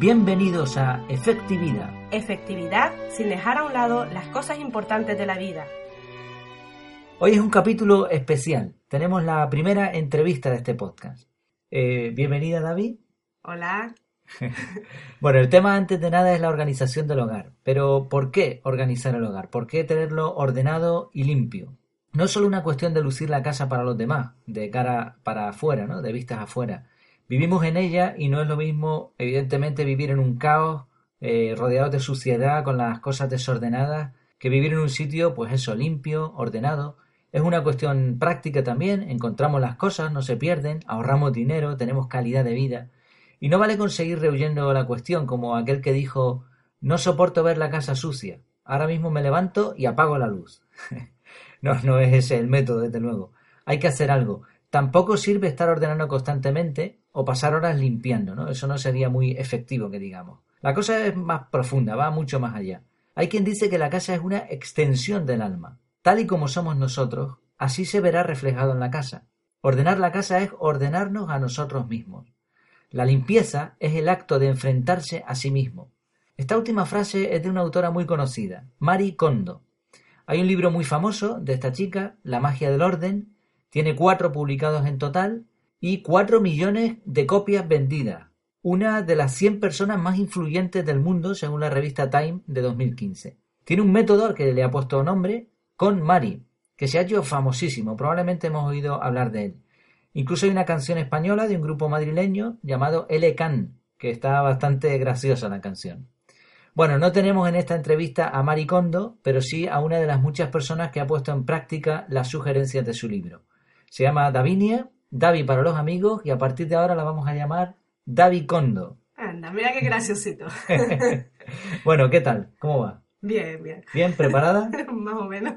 Bienvenidos a Efectividad. Efectividad sin dejar a un lado las cosas importantes de la vida. Hoy es un capítulo especial. Tenemos la primera entrevista de este podcast. Eh, bienvenida, David. Hola. bueno, el tema antes de nada es la organización del hogar. Pero ¿por qué organizar el hogar? ¿Por qué tenerlo ordenado y limpio? No es solo una cuestión de lucir la casa para los demás, de cara para afuera, ¿no? De vistas afuera. Vivimos en ella y no es lo mismo, evidentemente, vivir en un caos, eh, rodeado de suciedad, con las cosas desordenadas, que vivir en un sitio, pues eso, limpio, ordenado. Es una cuestión práctica también, encontramos las cosas, no se pierden, ahorramos dinero, tenemos calidad de vida. Y no vale conseguir rehuyendo la cuestión, como aquel que dijo no soporto ver la casa sucia. Ahora mismo me levanto y apago la luz. no, no es ese el método, desde luego. Hay que hacer algo. Tampoco sirve estar ordenando constantemente o pasar horas limpiando, ¿no? Eso no sería muy efectivo, que digamos. La cosa es más profunda, va mucho más allá. Hay quien dice que la casa es una extensión del alma. Tal y como somos nosotros, así se verá reflejado en la casa. Ordenar la casa es ordenarnos a nosotros mismos. La limpieza es el acto de enfrentarse a sí mismo. Esta última frase es de una autora muy conocida, Marie Kondo. Hay un libro muy famoso de esta chica, La magia del orden, tiene cuatro publicados en total y cuatro millones de copias vendidas. Una de las 100 personas más influyentes del mundo según la revista Time de 2015. Tiene un método al que le ha puesto nombre con Mari, que se ha hecho famosísimo. Probablemente hemos oído hablar de él. Incluso hay una canción española de un grupo madrileño llamado L. Can, que está bastante graciosa la canción. Bueno, no tenemos en esta entrevista a Mari Kondo, pero sí a una de las muchas personas que ha puesto en práctica las sugerencias de su libro. Se llama Davinia, Davi para los amigos, y a partir de ahora la vamos a llamar Davi Kondo. Anda, mira qué graciosito. bueno, ¿qué tal? ¿Cómo va? Bien, bien. ¿Bien? ¿Preparada? Más o menos.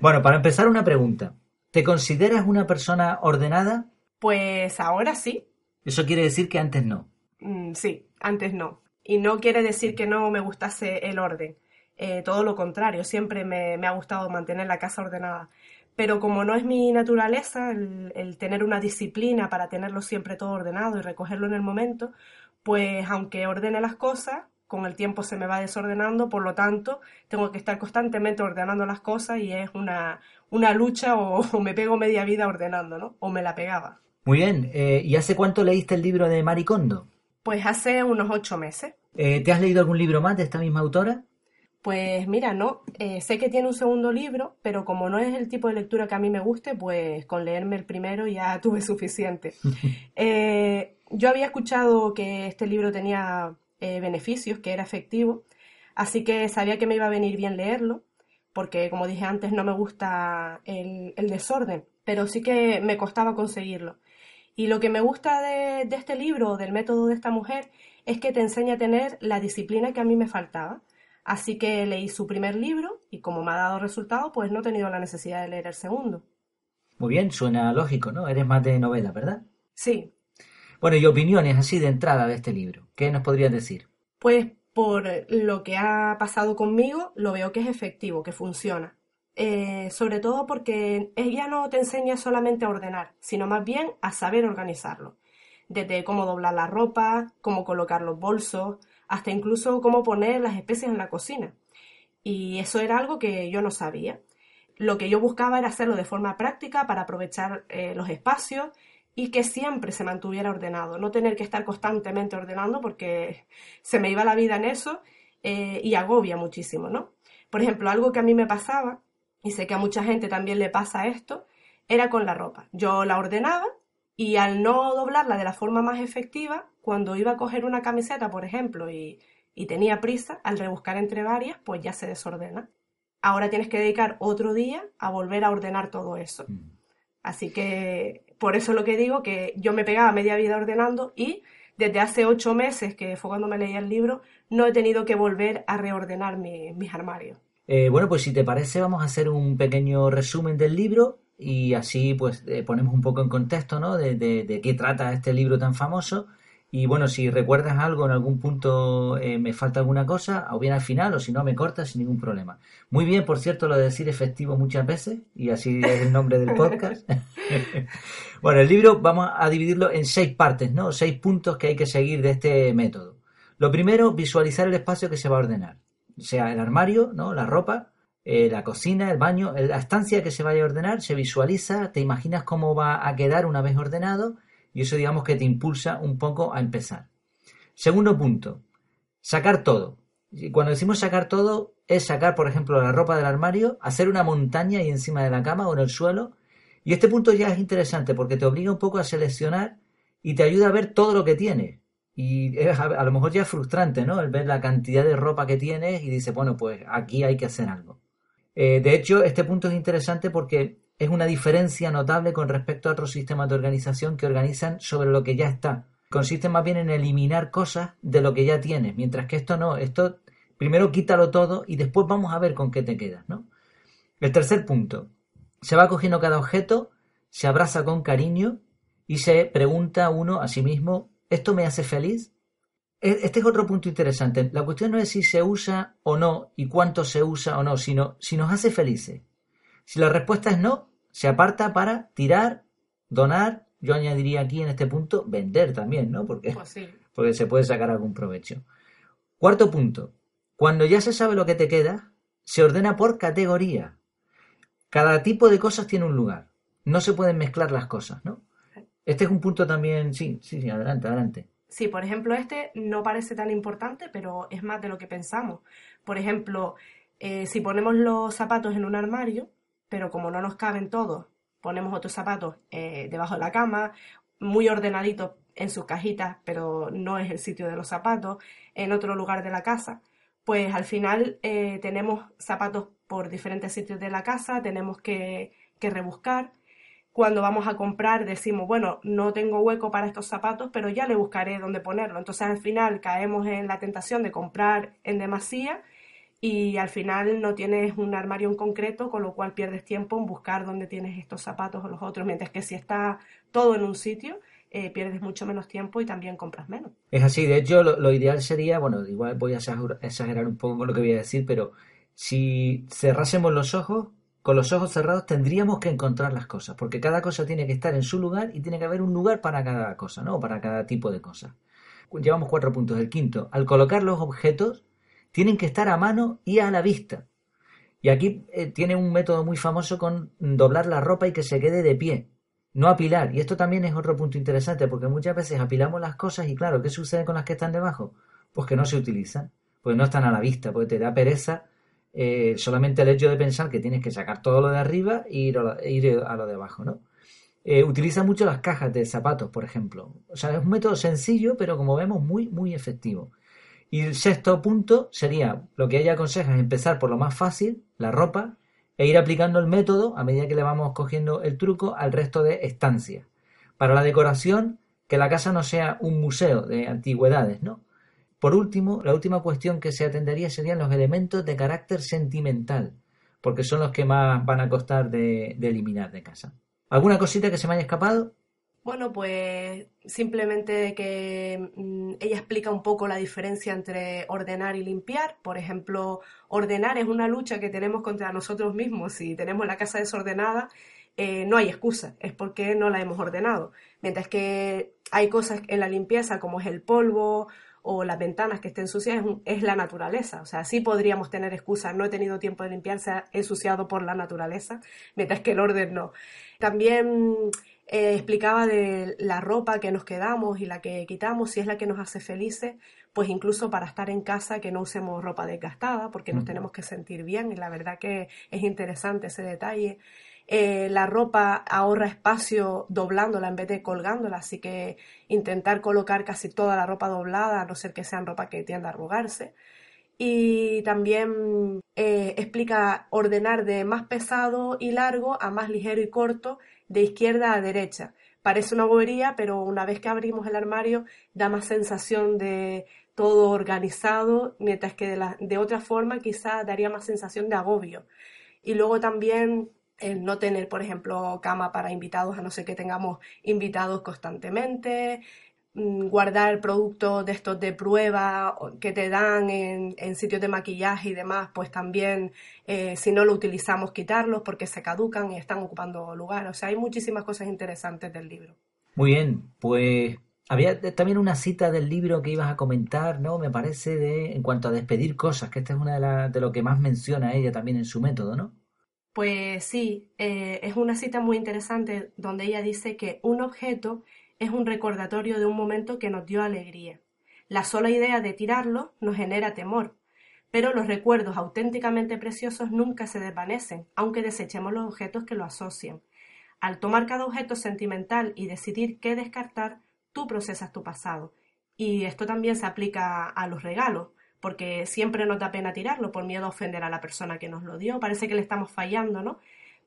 bueno, para empezar una pregunta. ¿Te consideras una persona ordenada? Pues ahora sí. Eso quiere decir que antes no. Mm, sí, antes no. Y no quiere decir que no me gustase el orden. Eh, todo lo contrario, siempre me, me, ha gustado mantener la casa ordenada pero como no es mi naturaleza el, tener una disciplina para tenerlo siempre todo ordenado y recogerlo en el momento, pues aunque ordene las cosas, con el tiempo se me va desordenando, por lo tanto, tengo que estar constantemente ordenando las cosas y es una, una lucha o, me pego media vida ordenando, ¿no? O me la pegaba. Muy bien. Eh, ¿Y hace cuánto leíste el libro de Maricondo? Pues hace unos ocho meses. Eh, ¿Te has leído algún libro más de esta misma autora? Pues mira, no, eh, sé que tiene un segundo libro, pero como no es el tipo de lectura que a mí me guste, pues con leerme el primero ya tuve suficiente. Eh, yo había escuchado que este libro tenía eh, beneficios, que era efectivo, así que sabía que me iba a venir bien leerlo, porque como dije antes no me gusta el, desorden, pero sí que me costaba conseguirlo. Y lo que me gusta de, este libro, del método de esta mujer, es que te enseña a tener la disciplina que a mí me faltaba Así que leí su primer libro y como me ha dado resultado, pues no he tenido la necesidad de leer el segundo. Muy bien, suena lógico, ¿no? Eres más de novela, ¿verdad? Sí. Bueno, y opiniones así de entrada de este libro. ¿Qué nos podrías decir? Pues por lo que ha pasado conmigo, lo veo que es efectivo, que funciona. Eh, sobre todo porque ella no te enseña solamente a ordenar, sino más bien a saber organizarlo. Desde cómo doblar la ropa, cómo colocar los bolsos, hasta incluso cómo poner las especias en la cocina. Y eso era algo que yo no sabía. Lo que yo buscaba era hacerlo de forma práctica para aprovechar eh, los espacios y que siempre se mantuviera ordenado, no tener que estar constantemente ordenando porque se me iba la vida en eso eh, y agobia muchísimo, ¿no? Por ejemplo, algo que a mí me pasaba, y sé que a mucha gente también le pasa esto, era con la ropa. Yo la ordenaba y al no doblarla de la forma más efectiva, cuando iba a coger una camiseta, por ejemplo, y, tenía prisa, al rebuscar entre varias, pues ya se desordena. Ahora tienes que dedicar otro día a volver a ordenar todo eso. Mm. Así que por eso lo que digo, que yo me pegaba media vida ordenando y desde hace ocho meses, que fue cuando me leía el libro, no he tenido que volver a reordenar mis armarios. Eh, bueno, pues si te parece, vamos a hacer un pequeño resumen del libro y así pues eh, ponemos un poco en contexto, ¿no? De, de, qué trata este libro tan famoso y bueno, si recuerdas algo en algún punto, eh, me falta alguna cosa, o bien al final, o si no, me cortas sin ningún problema. Muy bien, por cierto, lo de decir efectivo muchas veces, y así es el nombre del podcast. bueno, el libro vamos a dividirlo en seis partes, ¿no? Seis puntos que hay que seguir de este método. Lo primero, visualizar el espacio que se va a ordenar. O sea, el armario, ¿no? La ropa, eh, la cocina, el baño, la estancia que se vaya a ordenar, se visualiza, te imaginas cómo va a quedar una vez ordenado y eso digamos que te impulsa un poco a empezar. Segundo punto, sacar todo. Y cuando decimos sacar todo, es sacar, por ejemplo, la ropa del armario, hacer una montaña ahí encima de la cama o en el suelo. Y este punto ya es interesante porque te obliga un poco a seleccionar y te ayuda a ver todo lo que tienes. Y es a, lo mejor ya es frustrante, ¿no? El ver la cantidad de ropa que tienes y dice, bueno, pues aquí hay que hacer algo. Eh, de hecho, este punto es interesante porque es una diferencia notable con respecto a otros sistemas de organización que organizan sobre lo que ya está. Consiste más bien en eliminar cosas de lo que ya tienes, mientras que esto no, esto primero quítalo todo y después vamos a ver con qué te quedas, ¿no? El tercer punto, se va cogiendo cada objeto, se abraza con cariño y se pregunta uno a sí mismo, ¿esto me hace feliz? E, este es otro punto interesante. La cuestión no es si se usa o no y cuánto se usa o no, sino si nos hace felices. Si la respuesta es no, se aparta para tirar, donar, yo añadiría aquí en este punto vender también, ¿no? Porque, pues porque se puede sacar algún provecho. Cuarto punto, cuando ya se sabe lo que te queda, se ordena por categoría. Cada tipo de cosas tiene un lugar. No se pueden mezclar las cosas, ¿no? Este es un punto también, sí, sí, sí, adelante, adelante. Sí, por ejemplo, este no parece tan importante, pero es más de lo que pensamos. Por ejemplo, eh, si ponemos los zapatos en un armario, pero como no nos caben todos, ponemos otros zapatos eh, debajo de la cama, muy ordenaditos en sus cajitas, pero no es el sitio de los zapatos, en otro lugar de la casa, pues al final eh, tenemos zapatos por diferentes sitios de la casa, tenemos que, que rebuscar. Cuando vamos a comprar decimos, bueno, no tengo hueco para estos zapatos, pero ya le buscaré dónde ponerlo. Entonces al final caemos en la tentación de comprar en demasía y al final no tienes un armario en concreto, con lo cual pierdes tiempo en buscar dónde tienes estos zapatos o los otros, mientras que si está todo en un sitio, eh, pierdes mucho menos tiempo y también compras menos. Es así, de hecho lo, ideal sería, bueno, igual voy a exagerar un poco con lo que voy a decir, pero si cerrásemos los ojos, con los ojos cerrados tendríamos que encontrar las cosas, porque cada cosa tiene que estar en su lugar y tiene que haber un lugar para cada cosa, ¿no? Para cada tipo de cosa. Llevamos cuatro puntos. El quinto, al colocar los objetos, tienen que estar a mano y a la vista. Y aquí eh, tiene un método muy famoso con doblar la ropa y que se quede de pie, no apilar. Y esto también es otro punto interesante, porque muchas veces apilamos las cosas y claro, ¿qué sucede con las que están debajo? Pues que no se utilizan, pues no están a la vista, porque te da pereza eh, solamente el hecho de pensar que tienes que sacar todo lo de arriba e ir a lo, de abajo, ¿no? Eh, utiliza mucho las cajas de zapatos, por ejemplo. O sea, es un método sencillo, pero como vemos, muy, muy efectivo. Y el sexto punto sería, lo que ella aconseja es empezar por lo más fácil, la ropa, e ir aplicando el método a medida que le vamos cogiendo el truco al resto de estancias. Para la decoración, que la casa no sea un museo de antigüedades, ¿no? Por último, la última cuestión que se atendería serían los elementos de carácter sentimental, porque son los que más van a costar de, eliminar de casa. ¿Alguna cosita que se me haya escapado? Bueno, pues simplemente que mm, ella explica un poco la diferencia entre ordenar y limpiar. Por ejemplo, ordenar es una lucha que tenemos contra nosotros mismos. Si tenemos la casa desordenada, eh, no hay excusa, es porque no la hemos ordenado. Mientras que hay cosas en la limpieza como es el polvo o las ventanas que estén sucias, es, la naturaleza. O sea, sí podríamos tener excusa, no he tenido tiempo de limpiarse, he ensuciado por la naturaleza, mientras que el orden no. También eh, explicaba de la ropa que nos quedamos y la que quitamos, si es la que nos hace felices, pues incluso para estar en casa que no usemos ropa desgastada, porque nos tenemos que sentir bien y la verdad que es interesante ese detalle. Eh, la ropa ahorra espacio doblándola en vez de colgándola, así que intentar colocar casi toda la ropa doblada, a no ser que sean ropa que tienda a arrugarse. Y también eh, explica ordenar de más pesado y largo a más ligero y corto de izquierda a derecha. Parece una bobería, pero una vez que abrimos el armario da más sensación de todo organizado, mientras que de, la, de otra forma quizá daría más sensación de agobio. Y luego también el no tener, por ejemplo, cama para invitados, a no ser que tengamos invitados constantemente, Mm, guardar productos de estos de prueba que te dan en, sitios de maquillaje y demás, pues también eh, si no lo utilizamos quitarlos porque se caducan y están ocupando lugar. O sea, hay muchísimas cosas interesantes del libro. Muy bien, pues Había también una cita del libro que ibas a comentar, ¿no? Me parece, de en cuanto a despedir cosas, que esta es una de, las de lo que más menciona ella también en su método, ¿no? Pues sí, eh, es una cita muy interesante donde ella dice que un objeto es un recordatorio de un momento que nos dio alegría. La sola idea de tirarlo nos genera temor, pero los recuerdos auténticamente preciosos nunca se desvanecen, aunque desechemos los objetos que lo asocian. Al tomar cada objeto sentimental y decidir qué descartar, tú procesas tu pasado. Y esto también se aplica a los regalos, porque siempre nos da pena tirarlo por miedo a ofender a la persona que nos lo dio. Parece que le estamos fallando, ¿no?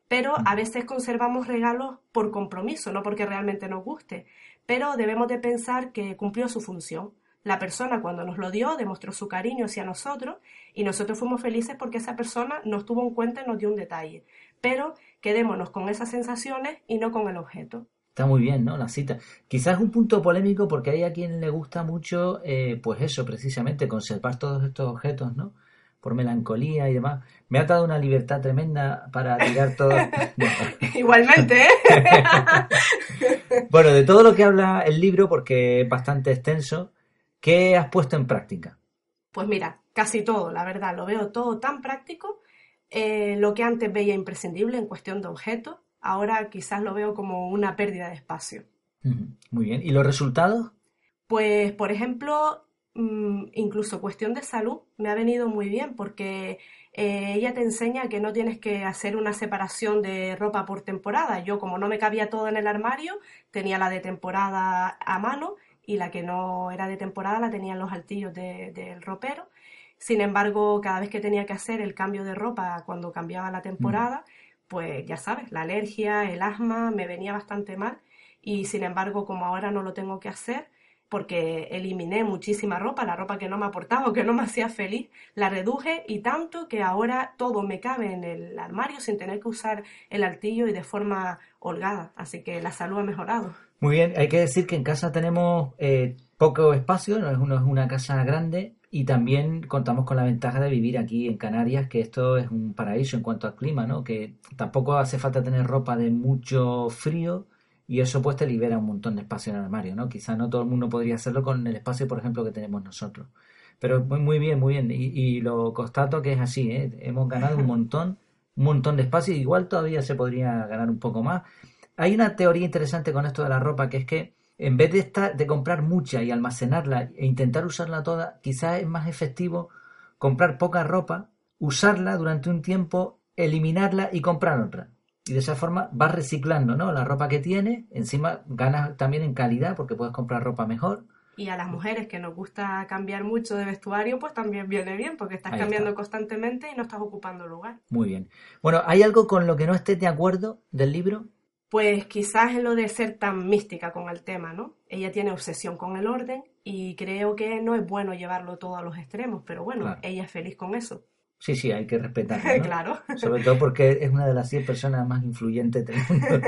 Pero a veces conservamos regalos por compromiso, no porque realmente nos guste. Pero debemos de pensar que cumplió su función. La persona cuando nos lo dio demostró su cariño hacia nosotros y nosotros fuimos felices porque esa persona nos tuvo en cuenta y nos dio un detalle. Pero quedémonos con esas sensaciones y no con el objeto. Está muy bien, ¿no? La cita. Quizás un punto polémico porque hay a quien le gusta mucho, eh, pues eso, precisamente, conservar todos estos objetos, ¿no? Por melancolía y demás. Me ha dado una libertad tremenda para tirar todo. Igualmente, ¿eh? bueno, de todo lo que habla el libro, porque es bastante extenso, ¿qué has puesto en práctica? Pues mira, casi todo, la verdad, lo veo todo tan práctico. Eh, lo que antes veía imprescindible en cuestión de objetos, ahora quizás lo veo como una pérdida de espacio. Muy bien. ¿Y los resultados? Pues, por ejemplo, mm, incluso cuestión de salud me ha venido muy bien porque eh, ella te enseña que no tienes que hacer una separación de ropa por temporada. Yo, como no me cabía todo en el armario, tenía la de temporada a mano y la que no era de temporada la tenía en los altillos del ropero. Sin embargo, cada vez que tenía que hacer el cambio de ropa cuando cambiaba la temporada, pues ya sabes, la alergia, el asma me venía bastante mal y sin embargo como ahora no lo tengo que hacer porque eliminé muchísima ropa, la ropa que no me aportaba o que no me hacía feliz, la reduje y tanto que ahora todo me cabe en el armario sin tener que usar el altillo y de forma holgada. Así que la salud ha mejorado. Muy bien, hay que decir que en casa tenemos eh, poco espacio, no es, una casa grande, y también contamos con la ventaja de vivir aquí en Canarias, que esto es un paraíso en cuanto al clima, ¿no? Que tampoco hace falta tener ropa de mucho frío y eso pues te libera un montón de espacio en el armario, ¿no? Quizá no todo el mundo podría hacerlo con el espacio, por ejemplo, que tenemos nosotros. Pero muy, muy bien, muy bien. Y, lo constato que es así, ¿eh? Hemos ganado un montón, un montón de espacio. Igual todavía se podría ganar un poco más. Hay una teoría interesante con esto de la ropa, que es que en vez de, estar, de comprar mucha y almacenarla e intentar usarla toda, quizás es más efectivo comprar poca ropa, usarla durante un tiempo, eliminarla y comprar otra. Y de esa forma vas reciclando ¿no? la ropa que tienes, encima ganas también en calidad porque puedes comprar ropa mejor. Y a las mujeres que nos gusta cambiar mucho de vestuario, pues también viene bien, porque estás cambiando constantemente y no estás ocupando lugar. Muy bien. Bueno, ¿hay algo con lo que no estés de acuerdo del libro? Pues quizás es lo de ser tan mística con el tema, ¿no? Ella tiene obsesión con el orden y creo que no es bueno llevarlo todo a los extremos, pero bueno, ella es feliz con eso. Sí, sí, hay que respetarlo. ¿no? claro. Sobre todo porque es una de las 100 personas más influyentes del mundo.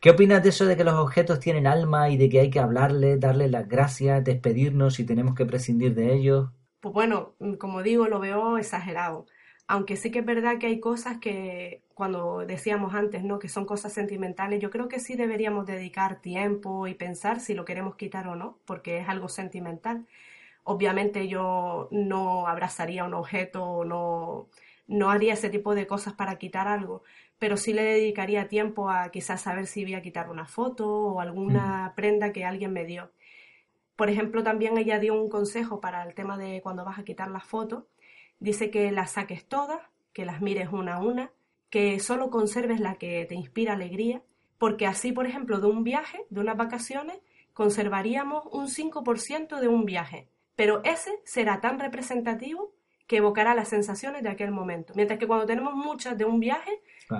¿Qué opinas de eso de que los objetos tienen alma y de que hay que hablarles, darles las gracias, despedirnos si tenemos que prescindir de ellos? Pues bueno, como digo, lo veo exagerado aunque sí que es verdad que hay cosas que, cuando decíamos antes, ¿no? Que son cosas sentimentales, yo creo que sí deberíamos dedicar tiempo y pensar si lo queremos quitar o no, porque es algo sentimental. Obviamente yo no abrazaría un objeto, no, no haría ese tipo de cosas para quitar algo, pero sí le dedicaría tiempo a quizás saber si voy a quitar una foto o alguna prenda que alguien me dio. Por ejemplo, también ella dio un consejo para el tema de cuando vas a quitar la foto, Dice que las saques todas, que las mires una a una, que solo conserves la que te inspira alegría, porque así, por ejemplo, de un viaje, de unas vacaciones, conservaríamos un 5% de un viaje, pero ese será tan representativo que evocará las sensaciones de aquel momento. Mientras que cuando tenemos muchas de un viaje,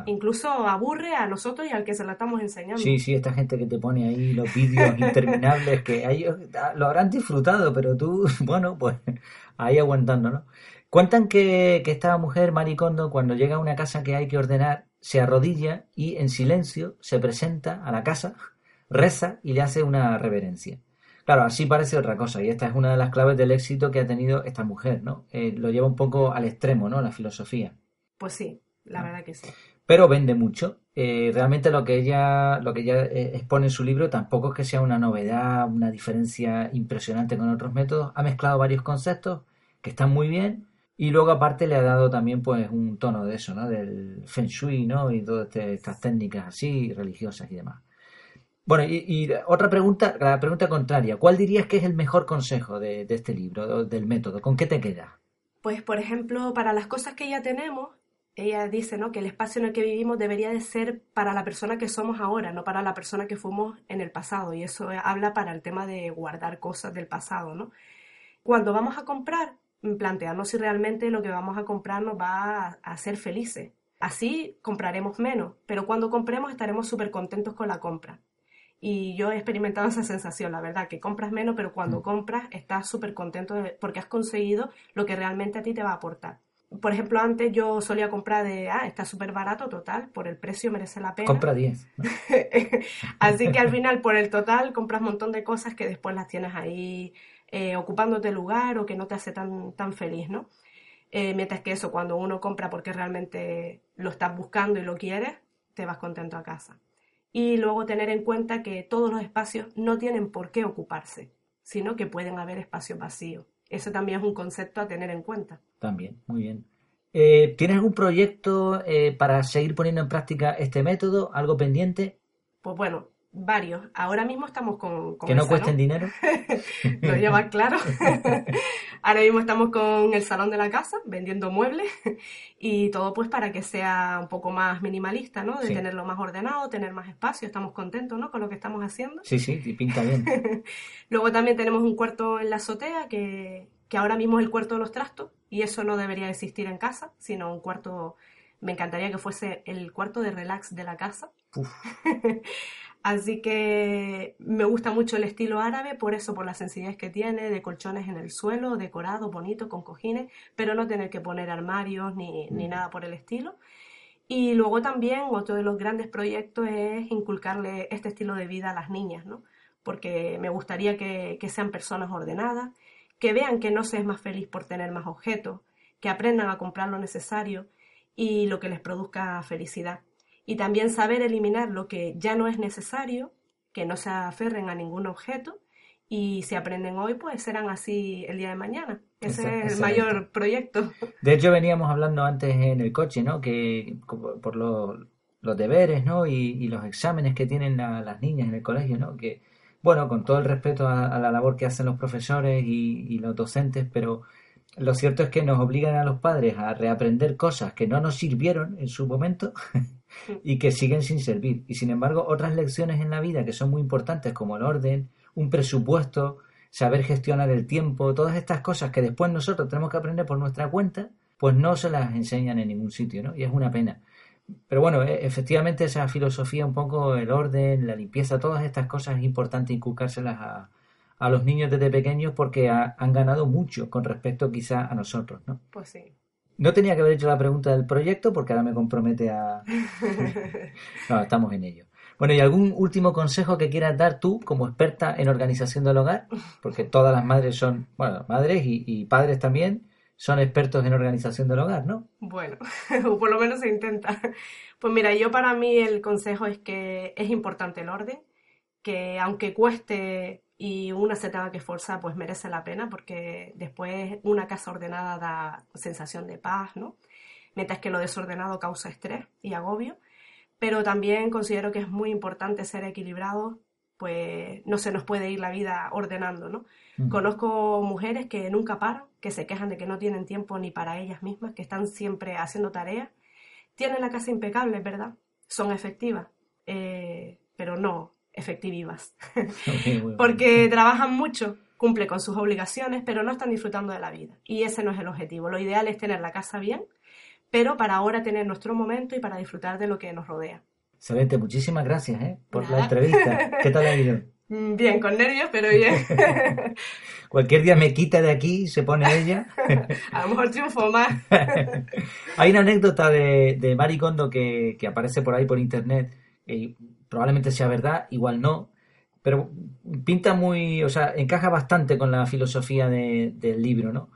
incluso aburre a nosotros y al que se la estamos enseñando. Sí, sí, esta gente que te pone ahí los vídeos interminables, que ellos lo habrán disfrutado, pero tú, bueno, pues ahí aguantando, ¿no? Cuentan que, esta mujer, Maricondo, cuando llega a una casa que hay que ordenar, se arrodilla y en silencio se presenta a la casa, reza y le hace una reverencia. Claro, así parece otra cosa, y esta es una de las claves del éxito que ha tenido esta mujer, ¿no? Eh, lo lleva un poco al extremo, ¿no? La filosofía. Pues sí, la verdad que sí. Pero vende mucho. eh, realmente lo que ella lo que ella eh, expone en su libro tampoco es que sea una novedad, una diferencia impresionante con otros métodos. Ha mezclado varios conceptos que están muy bien y luego aparte le ha dado también pues un tono de eso, ¿no? Del feng shui, ¿no? Y todas este, estas técnicas así religiosas y demás. Bueno, y, otra pregunta, la pregunta contraria. ¿Cuál dirías que es el mejor consejo de, de este libro, del método? ¿Con qué te queda? Pues, por ejemplo, para las cosas que ya tenemos, ella dice ¿no? que el espacio en el que vivimos debería de ser para la persona que somos ahora, no para la persona que fuimos en el pasado. Y eso habla para el tema de guardar cosas del pasado. ¿no? Cuando vamos a comprar, plantearnos si realmente lo que vamos a comprar nos va a hacer felices. Así compraremos menos, pero cuando compremos estaremos súper contentos con la compra. Y yo he experimentado esa sensación, la verdad, que compras menos, pero cuando mm. compras estás súper contento porque has conseguido lo que realmente a ti te va a aportar por ejemplo, antes yo solía comprar de, ah, está súper barato, total, por el precio merece la pena. Compra 10. Así que al final, por el total, compras un montón de cosas que después las tienes ahí eh, ocupándote lugar o que no te hace tan, tan feliz, ¿no? Eh, mientras que eso, cuando uno compra porque realmente lo estás buscando y lo quieres, te vas contento a casa. Y luego tener en cuenta que todos los espacios no tienen por qué ocuparse, sino que pueden haber espacios vacíos. Eso también es un concepto a tener en cuenta. También, muy bien. Eh, ¿Tienes algún proyecto eh, para seguir poniendo en práctica este método? ¿Algo pendiente? Pues bueno, varios. Ahora mismo estamos con... que no cuesten dinero. Lo lleva claro. Ahora mismo estamos con el salón de la casa, vendiendo muebles y todo pues para que sea un poco más minimalista, ¿no? De tenerlo más ordenado, tener más espacio. Estamos contentos, ¿no? Con lo que estamos haciendo. Sí, sí, y pinta bien. Luego también tenemos un cuarto en la azotea que, que ahora mismo es el cuarto de los trastos y eso no debería existir en casa, sino un cuarto... Me encantaría que fuese el cuarto de relax de la casa. Así que me gusta mucho el estilo árabe, por eso, por la sencillez que tiene, de colchones en el suelo, decorado, bonito, con cojines, pero no tener que poner armarios ni, ni nada por el estilo. Y luego también otro de los grandes proyectos es inculcarle este estilo de vida a las niñas, ¿no? Porque me gustaría que, que sean personas ordenadas, que vean que no se es más feliz por tener más objetos, que aprendan a comprar lo necesario y lo que les produzca felicidad y también saber eliminar lo que ya no es necesario, que no se aferren a ningún objeto y si aprenden hoy, pues serán así el día de mañana. Ese es el mayor proyecto. De hecho, veníamos hablando antes en el coche, ¿no? Que por los, deberes, ¿no? Y, los exámenes que tienen las niñas en el colegio, ¿no? Que, bueno, con todo el respeto a, la labor que hacen los profesores y, y, los docentes, pero lo cierto es que nos obligan a los padres a reaprender cosas que no nos sirvieron en su momento y que siguen sin servir. Y sin embargo, otras lecciones en la vida que son muy importantes, como el orden, un presupuesto, saber gestionar el tiempo, todas estas cosas que después nosotros tenemos que aprender por nuestra cuenta, pues no se las enseñan en ningún sitio, ¿no? Y es una pena. Pero bueno, e, efectivamente esa filosofía, un poco el orden, la limpieza, todas estas cosas es importante inculcárselas a, a los niños desde pequeños porque han ganado mucho con respecto quizá a nosotros, ¿no? Pues sí. No tenía que haber hecho la pregunta del proyecto porque ahora me compromete a... no, estamos en ello. Bueno, ¿y algún último consejo que quieras dar tú como experta en organización del hogar? Porque todas las madres son, bueno, madres y, padres también son expertos en organización del hogar, ¿no? Bueno, por lo menos se intenta. Pues mira, yo para mí el consejo es que es importante el orden, que aunque cueste y una se tenga que esforzar, pues merece la pena porque después una casa ordenada da sensación de paz, ¿no? Mientras que lo desordenado causa estrés y agobio. Pero también considero que es muy importante ser equilibrado, pues no se nos puede ir la vida ordenando, ¿no? Conozco mujeres que nunca paran, que se quejan de que no tienen tiempo ni para ellas mismas, que están siempre haciendo tareas. Tienen la casa impecable, ¿verdad? Son efectivas, eh, pero no, efectivas. Porque trabajan mucho, cumple con sus obligaciones, pero no están disfrutando de la vida. Y ese no es el objetivo. Lo ideal es tener la casa bien, pero para ahora tener nuestro momento y para disfrutar de lo que nos rodea. Excelente, muchísimas gracias ¿eh? por la entrevista. ¿Qué tal ha ido? Mm, bien, con nervios, pero bien. Cualquier día me quita de aquí y se pone ella. A lo mejor triunfo más. Hay una anécdota de, de Maricondo que, que aparece por ahí por internet. Y probablemente sea verdad, igual no, pero pinta muy, o sea, encaja bastante con la filosofía del libro, ¿no?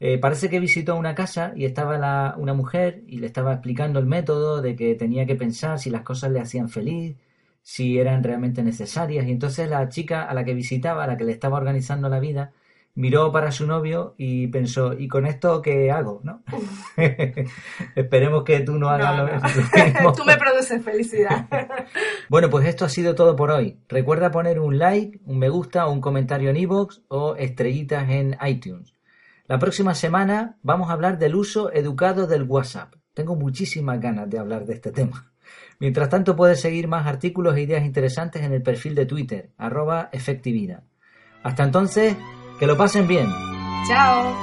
Eh, parece que visitó una casa y estaba la, una mujer y le estaba explicando el método de que tenía que pensar si las cosas le hacían feliz, si eran realmente necesarias. Y entonces la chica a la que visitaba, a la que le estaba organizando la vida, miró para su novio y pensó, ¿y con esto qué hago? ¿no? Esperemos que tú no hagas lo mismo. tú me produces felicidad. bueno, pues esto ha sido todo por hoy. Recuerda poner un like, un me gusta un comentario en iVoox o estrellitas en iTunes. La próxima semana vamos a hablar del uso educado del WhatsApp. Tengo muchísimas ganas de hablar de este tema. Mientras tanto puedes seguir más artículos e ideas interesantes en el perfil de Twitter, arroba efectividad. Hasta entonces, que lo pasen bien. Chao.